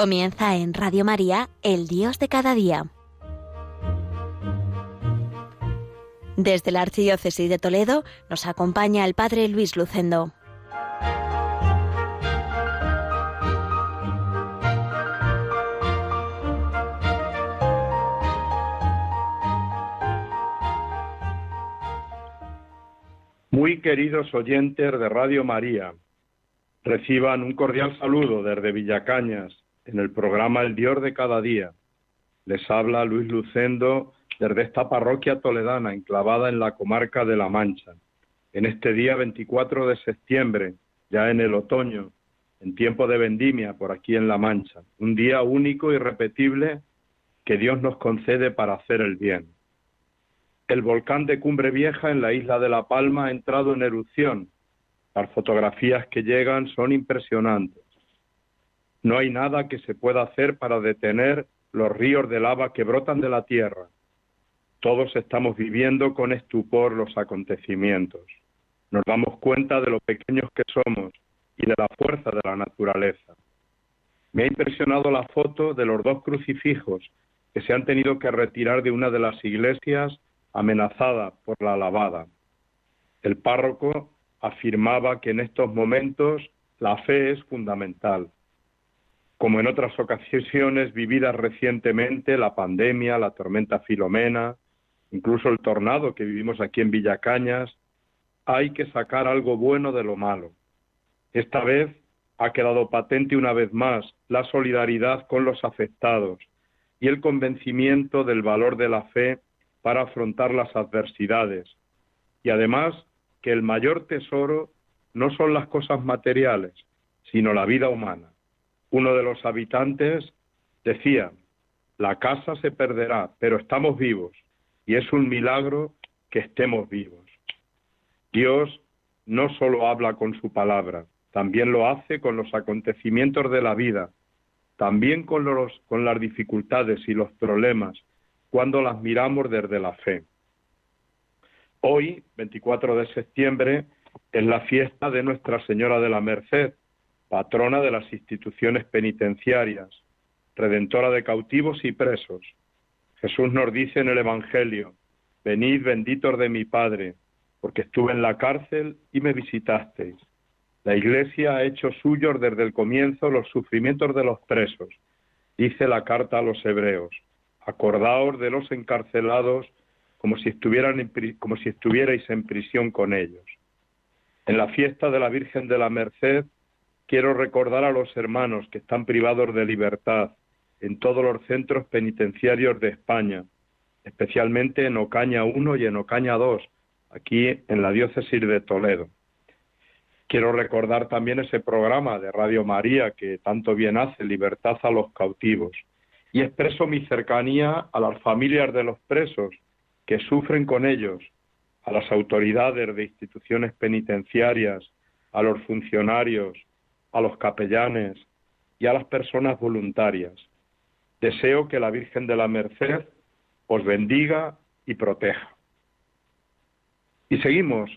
Comienza en Radio María, El Dios de cada día. Desde la Archidiócesis de Toledo nos acompaña el Padre Luis Lucendo. Muy queridos oyentes de Radio María, reciban un cordial saludo desde Villacañas, en el programa El Dios de cada día. Les habla Luis Lucendo desde esta parroquia toledana enclavada en la comarca de La Mancha. En este día 24 de septiembre, ya en el otoño, en tiempo de vendimia por aquí en La Mancha, un día único y repetible que Dios nos concede para hacer el bien. El volcán de Cumbre Vieja en la isla de La Palma ha entrado en erupción. Las fotografías que llegan son impresionantes. No hay nada que se pueda hacer para detener los ríos de lava que brotan de la tierra. Todos estamos viviendo con estupor los acontecimientos. Nos damos cuenta de lo pequeños que somos y de la fuerza de la naturaleza. Me ha impresionado la foto de los dos crucifijos que se han tenido que retirar de una de las iglesias amenazada por la lavada. El párroco afirmaba que en estos momentos la fe es fundamental como en otras ocasiones vividas recientemente, la pandemia, la tormenta Filomena, incluso el tornado que vivimos aquí en Villacañas, hay que sacar algo bueno de lo malo. Esta vez ha quedado patente una vez más la solidaridad con los afectados y el convencimiento del valor de la fe para afrontar las adversidades. Y además que el mayor tesoro no son las cosas materiales, sino la vida humana. Uno de los habitantes decía, la casa se perderá, pero estamos vivos y es un milagro que estemos vivos. Dios no solo habla con su palabra, también lo hace con los acontecimientos de la vida, también con, los, con las dificultades y los problemas, cuando las miramos desde la fe. Hoy, 24 de septiembre, es la fiesta de Nuestra Señora de la Merced, patrona de las instituciones penitenciarias, redentora de cautivos y presos. Jesús nos dice en el Evangelio, venid benditos de mi Padre, porque estuve en la cárcel y me visitasteis. La Iglesia ha hecho suyos desde el comienzo los sufrimientos de los presos, dice la carta a los hebreos. Acordaos de los encarcelados como si, estuvieran como si estuvierais en prisión con ellos. En la fiesta de la Virgen de la Merced Quiero recordar a los hermanos que están privados de libertad en todos los centros penitenciarios de España, especialmente en Ocaña 1 y en Ocaña 2, aquí en la diócesis de Toledo. Quiero recordar también ese programa de Radio María que tanto bien hace, Libertad a los cautivos. Y expreso mi cercanía a las familias de los presos que sufren con ellos, a las autoridades de instituciones penitenciarias, a los funcionarios, a los capellanes y a las personas voluntarias. Deseo que la Virgen de la Merced os bendiga y proteja. Y seguimos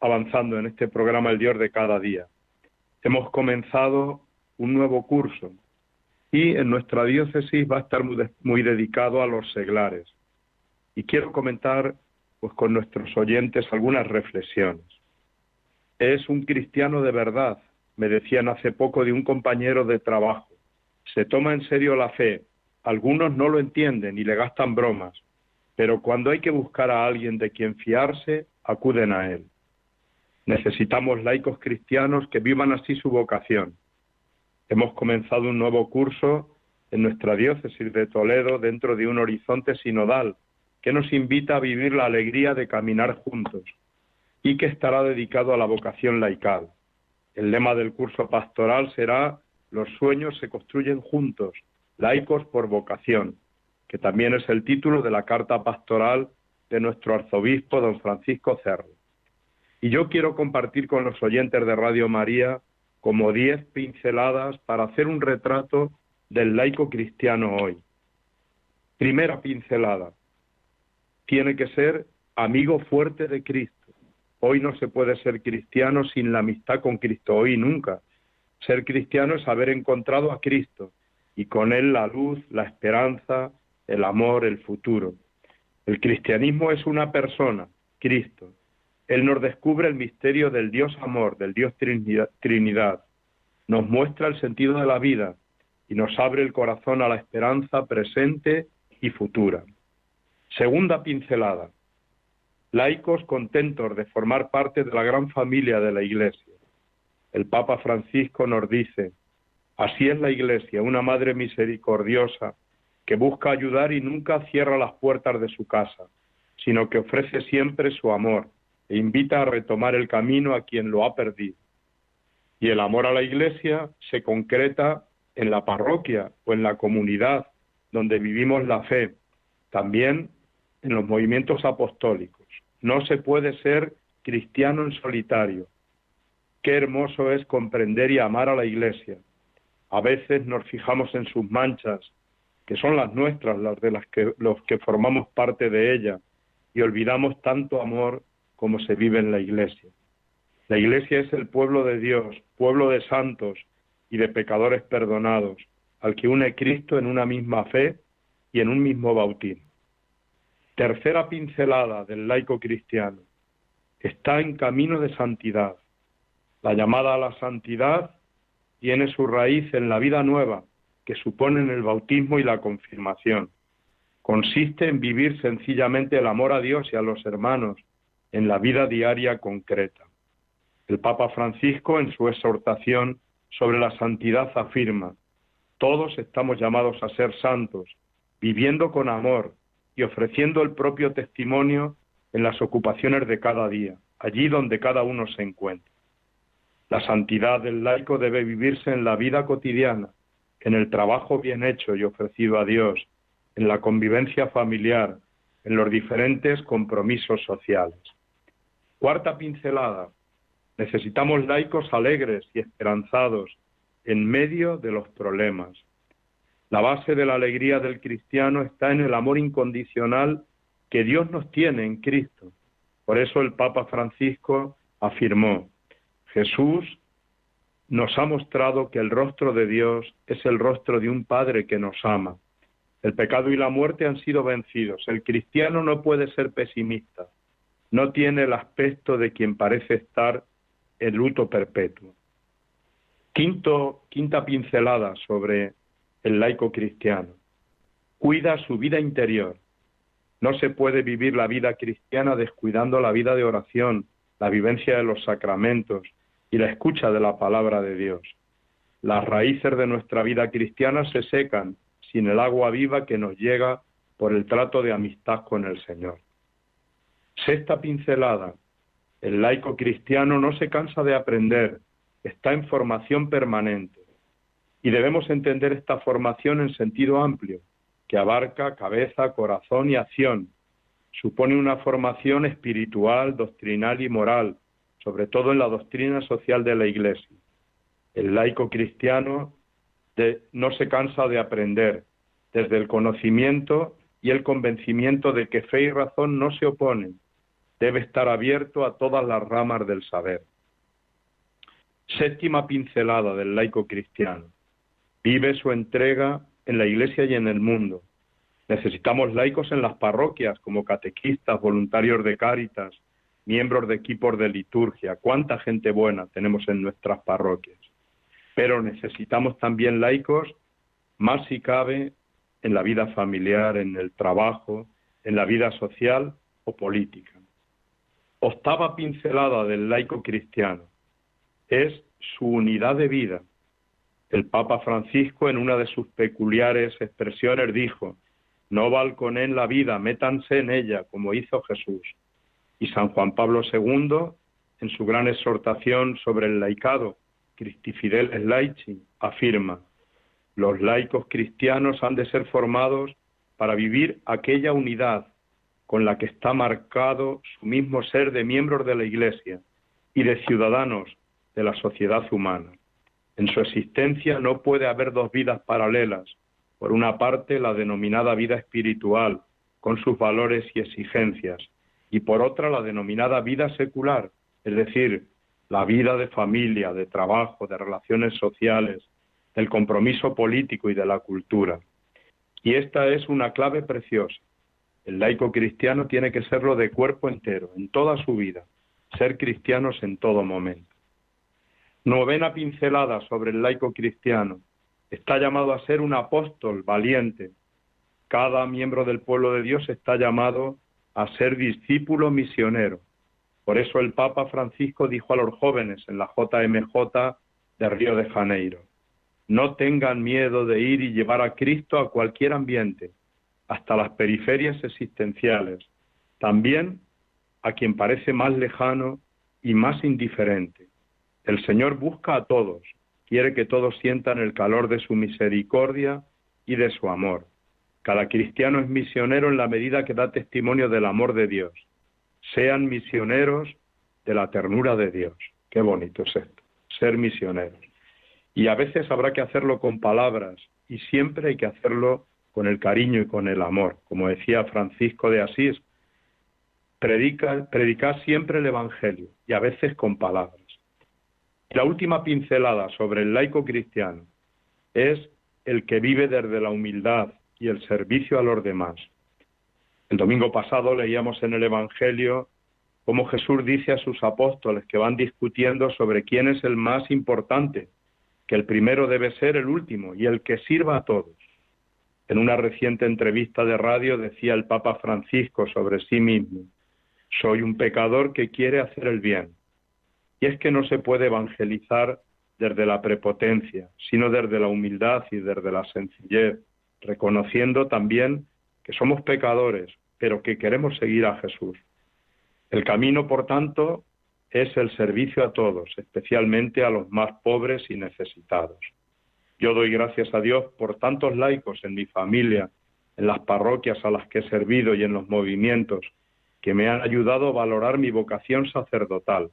avanzando en este programa El Dios de cada día. Hemos comenzado un nuevo curso y en nuestra diócesis va a estar muy, dedicado a los seglares. Y quiero comentar pues con nuestros oyentes algunas reflexiones. Es un cristiano de verdad me decían hace poco de un compañero de trabajo. Se toma en serio la fe. Algunos no lo entienden y le gastan bromas, pero cuando hay que buscar a alguien de quien fiarse, acuden a él. Necesitamos laicos cristianos que vivan así su vocación. Hemos comenzado un nuevo curso en nuestra diócesis de Toledo dentro de un horizonte sinodal que nos invita a vivir la alegría de caminar juntos y que estará dedicado a la vocación laical. El lema del curso pastoral será Los sueños se construyen juntos, laicos por vocación, que también es el título de la carta pastoral de nuestro arzobispo don Francisco Cerro. Y yo quiero compartir con los oyentes de Radio María como diez pinceladas para hacer un retrato del laico cristiano hoy. Primera pincelada. Tiene que ser amigo fuerte de Cristo Hoy no se puede ser cristiano sin la amistad con Cristo, hoy nunca. Ser cristiano es haber encontrado a Cristo y con él la luz, la esperanza, el amor, el futuro. El cristianismo es una persona, Cristo. Él nos descubre el misterio del Dios amor, del Dios Trinidad. Nos muestra el sentido de la vida y nos abre el corazón a la esperanza presente y futura. Segunda pincelada. Laicos contentos de formar parte de la gran familia de la Iglesia. El Papa Francisco nos dice, así es la Iglesia, una madre misericordiosa que busca ayudar y nunca cierra las puertas de su casa, sino que ofrece siempre su amor e invita a retomar el camino a quien lo ha perdido. Y el amor a la Iglesia se concreta en la parroquia o en la comunidad donde vivimos la fe, también en los movimientos apostólicos. No se puede ser cristiano en solitario. Qué hermoso es comprender y amar a la Iglesia. A veces nos fijamos en sus manchas, que son las nuestras, las de las que, los que formamos parte de ella, y olvidamos tanto amor como se vive en la Iglesia. La Iglesia es el pueblo de Dios, pueblo de santos y de pecadores perdonados, al que une Cristo en una misma fe y en un mismo bautismo. Tercera pincelada del laico cristiano. Está en camino de santidad. La llamada a la santidad tiene su raíz en la vida nueva que suponen el bautismo y la confirmación. Consiste en vivir sencillamente el amor a Dios y a los hermanos en la vida diaria concreta. El Papa Francisco, en su exhortación sobre la santidad, afirma, todos estamos llamados a ser santos, viviendo con amor y ofreciendo el propio testimonio en las ocupaciones de cada día, allí donde cada uno se encuentra. La santidad del laico debe vivirse en la vida cotidiana, en el trabajo bien hecho y ofrecido a Dios, en la convivencia familiar, en los diferentes compromisos sociales. Cuarta pincelada. Necesitamos laicos alegres y esperanzados en medio de los problemas. La base de la alegría del cristiano está en el amor incondicional que Dios nos tiene en Cristo. Por eso el Papa Francisco afirmó, Jesús nos ha mostrado que el rostro de Dios es el rostro de un Padre que nos ama. El pecado y la muerte han sido vencidos. El cristiano no puede ser pesimista. No tiene el aspecto de quien parece estar en luto perpetuo. Quinta pincelada sobre el laico cristiano. Cuida su vida interior. No se puede vivir la vida cristiana descuidando la vida de oración, la vivencia de los sacramentos, y la escucha de la palabra de Dios. Las raíces de nuestra vida cristiana se secan sin el agua viva que nos llega por el trato de amistad con el Señor. Sexta pincelada. El laico cristiano no se cansa de aprender, está en formación permanente. Y debemos entender esta formación en sentido amplio, que abarca cabeza, corazón y acción. Supone una formación espiritual, doctrinal y moral, sobre todo en la doctrina social de la Iglesia. El laico cristiano no se cansa de aprender, desde el conocimiento y el convencimiento de que fe y razón no se oponen, debe estar abierto a todas las ramas del saber. Séptima pincelada del laico cristiano. Vive su entrega en la Iglesia y en el mundo. Necesitamos laicos en las parroquias como catequistas, voluntarios de cáritas, miembros de equipos de liturgia, cuánta gente buena tenemos en nuestras parroquias. Pero necesitamos también laicos, más si cabe, en la vida familiar, en el trabajo, en la vida social o política. Octava pincelada del laico cristiano es su unidad de vida. El Papa Francisco en una de sus peculiares expresiones dijo, no balconen la vida, métanse en ella, como hizo Jesús. Y San Juan Pablo II, en su gran exhortación sobre el laicado, Christi Fideles Laici, afirma, los laicos cristianos han de ser formados para vivir aquella unidad con la que está marcado su mismo ser de miembros de la Iglesia y de ciudadanos de la sociedad humana. En su existencia no puede haber dos vidas paralelas. Por una parte, la denominada vida espiritual, con sus valores y exigencias, y por otra la denominada vida secular, es decir, la vida de familia, de trabajo, de relaciones sociales, del compromiso político y de la cultura. Y esta es una clave preciosa. El laico cristiano tiene que serlo de cuerpo entero, en toda su vida, ser cristianos en todo momento. Novena pincelada sobre el laico cristiano. Está llamado a ser un apóstol valiente. Cada miembro del pueblo de Dios está llamado a ser discípulo misionero. Por eso el Papa Francisco dijo a los jóvenes en la JMJ de Río de Janeiro, no tengan miedo de ir y llevar a Cristo a cualquier ambiente, hasta las periferias existenciales, también a quien parece más lejano y más indiferente. El Señor busca a todos, quiere que todos sientan el calor de su misericordia y de su amor. Cada cristiano es misionero en la medida que da testimonio del amor de Dios. Sean misioneros de la ternura de Dios. Qué bonito es esto, ser misioneros. Y a veces habrá que hacerlo con palabras y siempre hay que hacerlo con el cariño y con el amor. Como decía Francisco de Asís, predica, siempre el Evangelio y a veces con palabras. La última pincelada sobre el laico cristiano es el que vive desde la humildad y el servicio a los demás. El domingo pasado leíamos en el Evangelio cómo Jesús dice a sus apóstoles que van discutiendo sobre quién es el más importante, que el primero debe ser el último y el que sirva a todos. En una reciente entrevista de radio decía el Papa Francisco sobre sí mismo, soy un pecador que quiere hacer el bien. Y es que no se puede evangelizar desde la prepotencia, sino desde la humildad y desde la sencillez, reconociendo también que somos pecadores, pero que queremos seguir a Jesús. El camino, por tanto, es el servicio a todos, especialmente a los más pobres y necesitados. Yo doy gracias a Dios por tantos laicos en mi familia, en las parroquias a las que he servido y en los movimientos que me han ayudado a valorar mi vocación sacerdotal,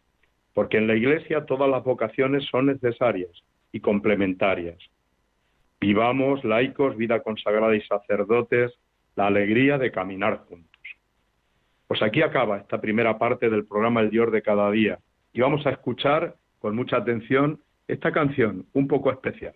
porque en la Iglesia todas las vocaciones son necesarias y complementarias. Vivamos, laicos, vida consagrada y sacerdotes, la alegría de caminar juntos. Pues aquí acaba esta primera parte del programa El Dios de cada día y vamos a escuchar con mucha atención esta canción un poco especial.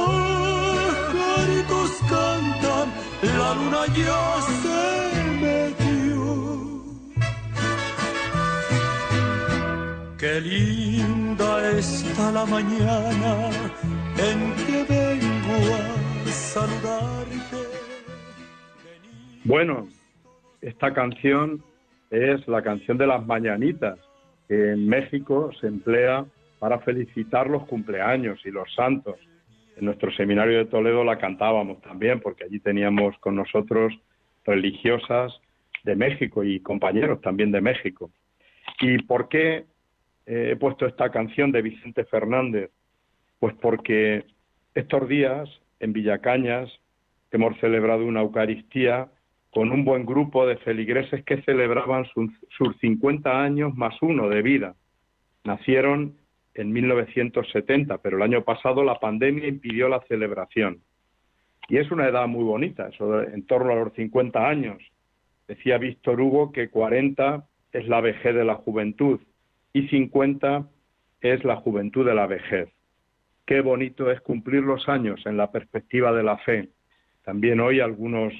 la luna ya se metió. Qué linda está la mañana en que vengo a saludarte. Bueno, esta canción es la canción de las mañanitas, que en México se emplea para felicitar los cumpleaños y los santos en nuestro seminario de Toledo la cantábamos también, porque allí teníamos con nosotros religiosas de México y compañeros también de México. ¿Y por qué he puesto esta canción de Vicente Fernández? Pues porque estos días en Villacañas hemos celebrado una Eucaristía con un buen grupo de feligreses que celebraban sus 50 años más uno de vida. Nacieron en 1970, pero el año pasado la pandemia impidió la celebración. Y es una edad muy bonita, eso en torno a los 50 años. Decía Víctor Hugo que 40 es la vejez de la juventud y 50 es la juventud de la vejez. Qué bonito es cumplir los años en la perspectiva de la fe. También hoy algunos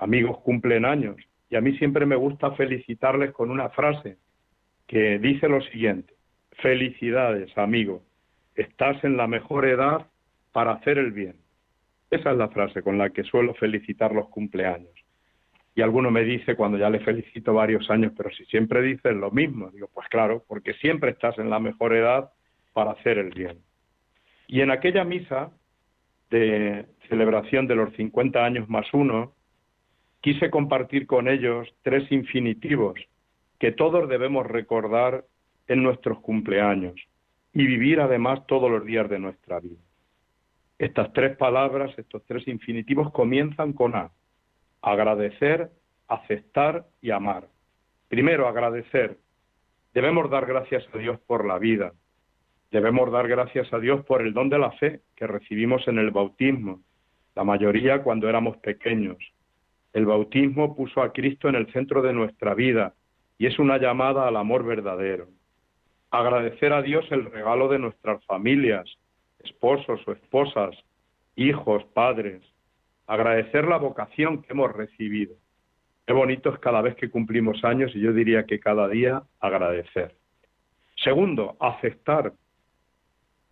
amigos cumplen años y a mí siempre me gusta felicitarles con una frase que dice lo siguiente. Felicidades, amigo. Estás en la mejor edad para hacer el bien. Esa es la frase con la que suelo felicitar los cumpleaños. Y alguno me dice cuando ya le felicito varios años, pero si siempre dices lo mismo, digo, pues claro, porque siempre estás en la mejor edad para hacer el bien. Y en aquella misa de celebración de los 50 años más uno, quise compartir con ellos tres infinitivos que todos debemos recordar en nuestros cumpleaños y vivir además todos los días de nuestra vida. Estas tres palabras, estos tres infinitivos comienzan con A. Agradecer, aceptar y amar. Primero, agradecer. Debemos dar gracias a Dios por la vida. Debemos dar gracias a Dios por el don de la fe que recibimos en el bautismo, la mayoría cuando éramos pequeños. El bautismo puso a Cristo en el centro de nuestra vida y es una llamada al amor verdadero. Agradecer a Dios el regalo de nuestras familias, esposos o esposas, hijos, padres. Agradecer la vocación que hemos recibido. Qué bonito es cada vez que cumplimos años y yo diría que cada día agradecer. Segundo, aceptar.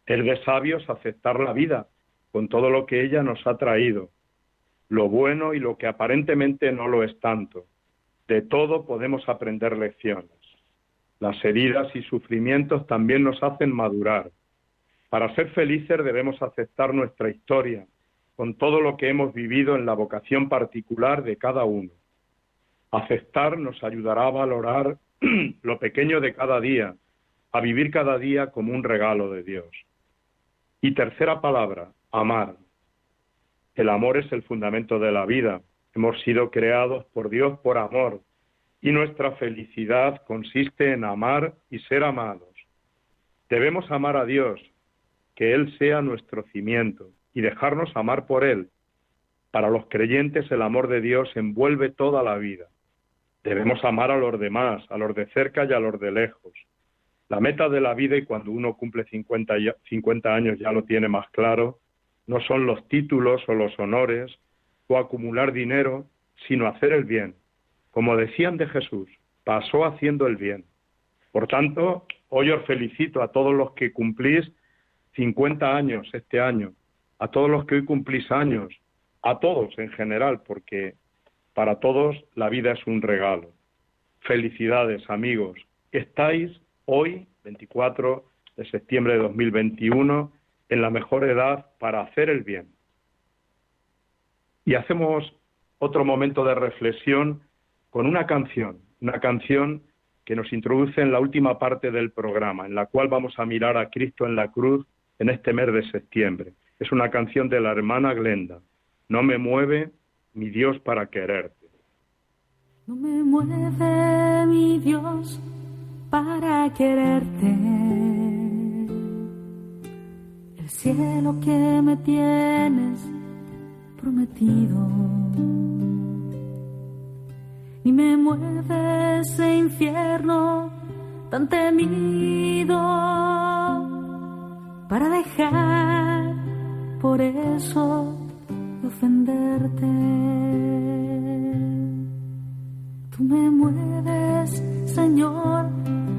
Es de sabios aceptar la vida con todo lo que ella nos ha traído, lo bueno y lo que aparentemente no lo es tanto. De todo podemos aprender lecciones. Las heridas y sufrimientos también nos hacen madurar. Para ser felices debemos aceptar nuestra historia, con todo lo que hemos vivido en la vocación particular de cada uno. Aceptar nos ayudará a valorar lo pequeño de cada día, a vivir cada día como un regalo de Dios. Y tercera palabra, amar. El amor es el fundamento de la vida. Hemos sido creados por Dios por amor y nuestra felicidad consiste en amar y ser amados. Debemos amar a Dios, que Él sea nuestro cimiento y dejarnos amar por Él. Para los creyentes el amor de Dios envuelve toda la vida. Debemos amar a los demás, a los de cerca y a los de lejos. La meta de la vida, y cuando uno cumple 50, 50 años ya lo tiene más claro, no son los títulos o los honores o acumular dinero, sino hacer el bien. Como decían de Jesús, pasó haciendo el bien. Por tanto, hoy os felicito a todos los que cumplís 50 años este año, a todos los que hoy cumplís años, a todos en general, porque para todos la vida es un regalo. Felicidades, amigos. Estáis hoy, 24 de septiembre de 2021, en la mejor edad para hacer el bien. Y hacemos otro momento de reflexión con una canción, una canción que nos introduce en la última parte del programa, en la cual vamos a mirar a Cristo en la cruz en este mes de septiembre. Es una canción de la hermana Glenda. No me mueve mi Dios para quererte. No me mueve mi Dios para quererte cielo que me tienes prometido. Ni me mueve ese infierno tan temido para dejar por eso de ofenderte. Tú me mueves, Señor,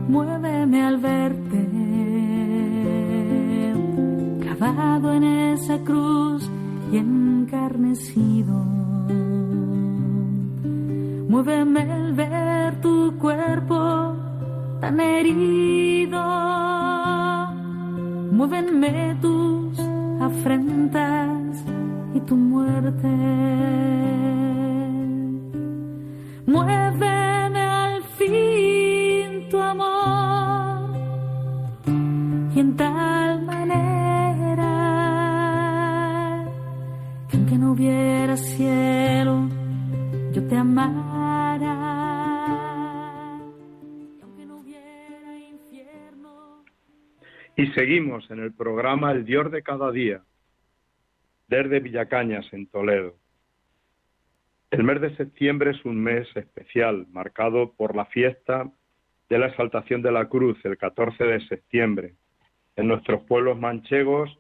muéveme al verte en esa cruz y encarnecido. Muéveme el ver tu cuerpo tan herido. Muévenme tus afrentas y tu muerte. Muéveme al fin tu amor y en tal hubiera cielo, yo te amara. Y seguimos en el programa El Dios de cada día, desde Villacañas, en Toledo. El mes de septiembre es un mes especial, marcado por la fiesta de la exaltación de la cruz, el 14 de septiembre. En nuestros pueblos manchegos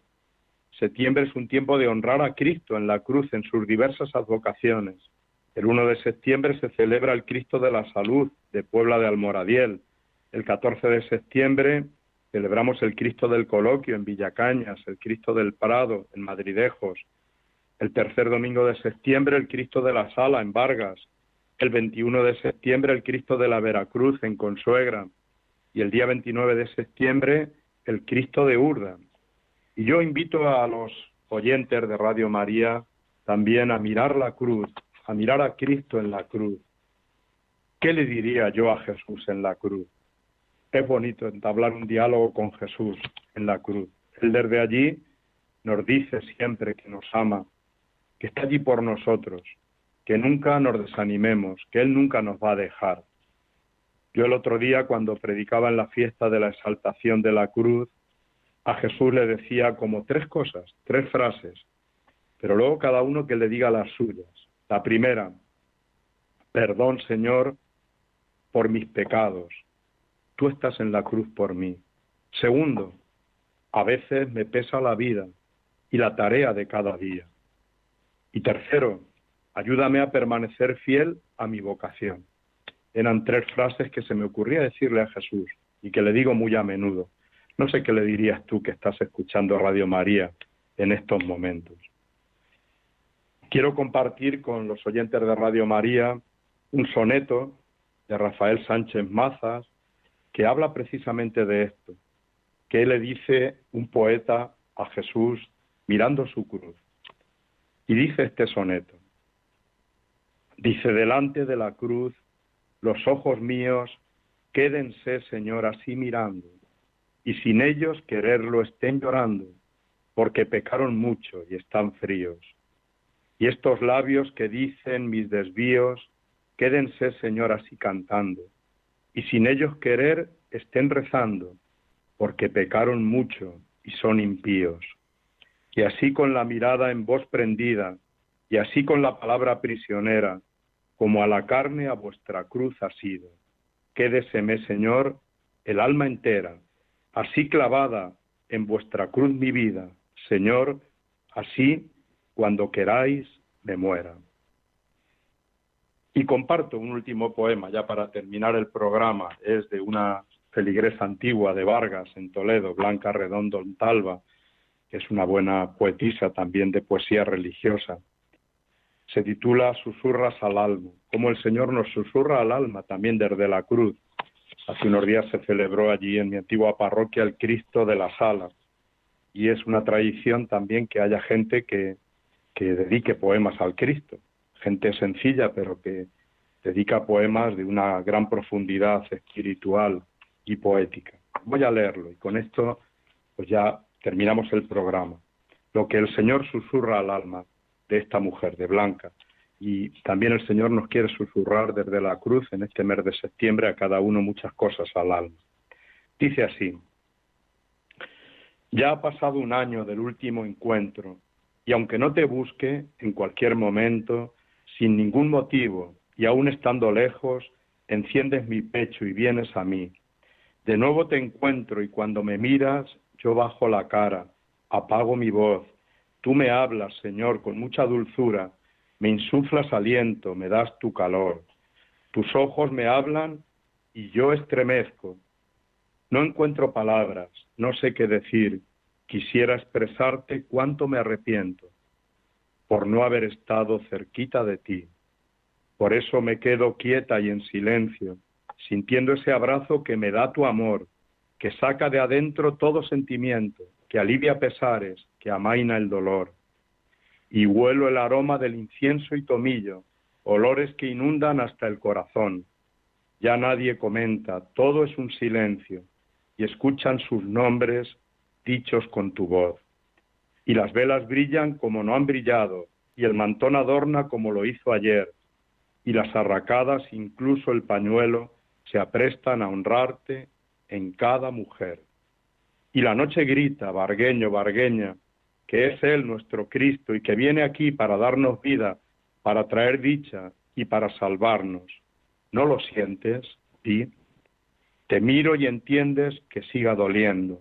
Septiembre es un tiempo de honrar a Cristo en la cruz en sus diversas advocaciones. El 1 de septiembre se celebra el Cristo de la Salud de Puebla de Almoradiel. El 14 de septiembre celebramos el Cristo del Coloquio en Villacañas, el Cristo del Prado en Madridejos. El tercer domingo de septiembre el Cristo de la Sala en Vargas. El 21 de septiembre el Cristo de la Veracruz en Consuegra. Y el día 29 de septiembre el Cristo de Urda. Y yo invito a los oyentes de Radio María también a mirar la cruz, a mirar a Cristo en la cruz. ¿Qué le diría yo a Jesús en la cruz? Es bonito entablar un diálogo con Jesús en la cruz. Él desde allí nos dice siempre que nos ama, que está allí por nosotros, que nunca nos desanimemos, que Él nunca nos va a dejar. Yo el otro día, cuando predicaba en la fiesta de la exaltación de la cruz, a Jesús le decía como tres cosas, tres frases, pero luego cada uno que le diga las suyas. La primera, perdón Señor por mis pecados, tú estás en la cruz por mí. Segundo, a veces me pesa la vida y la tarea de cada día. Y tercero, ayúdame a permanecer fiel a mi vocación. Eran tres frases que se me ocurría decirle a Jesús y que le digo muy a menudo. No sé qué le dirías tú que estás escuchando Radio María en estos momentos. Quiero compartir con los oyentes de Radio María un soneto de Rafael Sánchez Mazas que habla precisamente de esto, que le dice un poeta a Jesús mirando su cruz. Y dice este soneto, dice, delante de la cruz, los ojos míos quédense, Señor, así mirando, y sin ellos quererlo estén llorando, porque pecaron mucho y están fríos. Y estos labios que dicen mis desvíos, quédense, Señor, así cantando, y sin ellos querer estén rezando, porque pecaron mucho y son impíos y así con la mirada en voz prendida, y así con la palabra prisionera, como a la carne a vuestra cruz ha sido. Quédeseme, Señor, el alma entera, así clavada en vuestra cruz mi vida, Señor, así cuando queráis me muera. Y comparto un último poema ya para terminar el programa, es de una feligresa antigua de Vargas en Toledo, Blanca Redondo Talva, que es una buena poetisa también de poesía religiosa. Se titula Susurras al alma, como el Señor nos susurra al alma también desde la cruz. Hace unos días se celebró allí en mi antigua parroquia el Cristo de la Sala y es una tradición también que haya gente que dedique poemas al Cristo, gente sencilla pero que dedica poemas de una gran profundidad espiritual y poética. Voy a leerlo y con esto pues ya terminamos el programa. Lo que el Señor susurra al alma de esta mujer, de Blanca. Y también el Señor nos quiere susurrar desde la cruz en este mes de septiembre a cada uno muchas cosas al alma. Dice así, ya ha pasado un año del último encuentro y aunque no te busque en cualquier momento, sin ningún motivo y aún estando lejos, enciendes mi pecho y vienes a mí. De nuevo te encuentro y cuando me miras yo bajo la cara, apago mi voz, tú me hablas, Señor, con mucha dulzura, me insuflas aliento, me das tu calor, tus ojos me hablan y yo estremezco. No encuentro palabras, no sé qué decir, quisiera expresarte cuánto me arrepiento por no haber estado cerquita de ti. Por eso me quedo quieta y en silencio, sintiendo ese abrazo que me da tu amor, que saca de adentro todo sentimiento, que alivia pesares, que amaina el dolor. Y huelo el aroma del incienso y tomillo, olores que inundan hasta el corazón. Ya nadie comenta, todo es un silencio, y escuchan sus nombres dichos con tu voz. Y las velas brillan como no han brillado, y el mantón adorna como lo hizo ayer, y las arracadas, incluso el pañuelo, se aprestan a honrarte en cada mujer. Y la noche grita, Vargueño, Vargueña, que es Él nuestro Cristo y que viene aquí para darnos vida, para traer dicha y para salvarnos. ¿No lo sientes? Y te miro y entiendes que siga doliendo,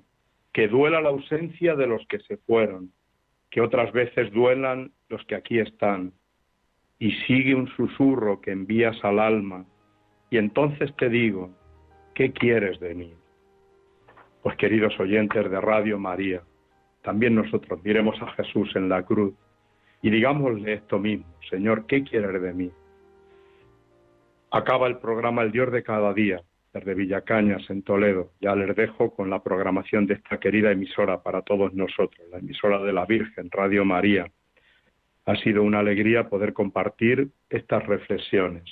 que duela la ausencia de los que se fueron, que otras veces duelan los que aquí están. Y sigue un susurro que envías al alma, y entonces te digo, ¿qué quieres de mí? Pues queridos oyentes de Radio María, también nosotros miremos a Jesús en la cruz y digámosle esto mismo, Señor, ¿qué quieres de mí? Acaba el programa El Dios de cada día, desde Villacañas, en Toledo. Ya les dejo con la programación de esta querida emisora para todos nosotros, la emisora de la Virgen, Radio María. Ha sido una alegría poder compartir estas reflexiones.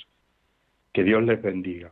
Que Dios les bendiga.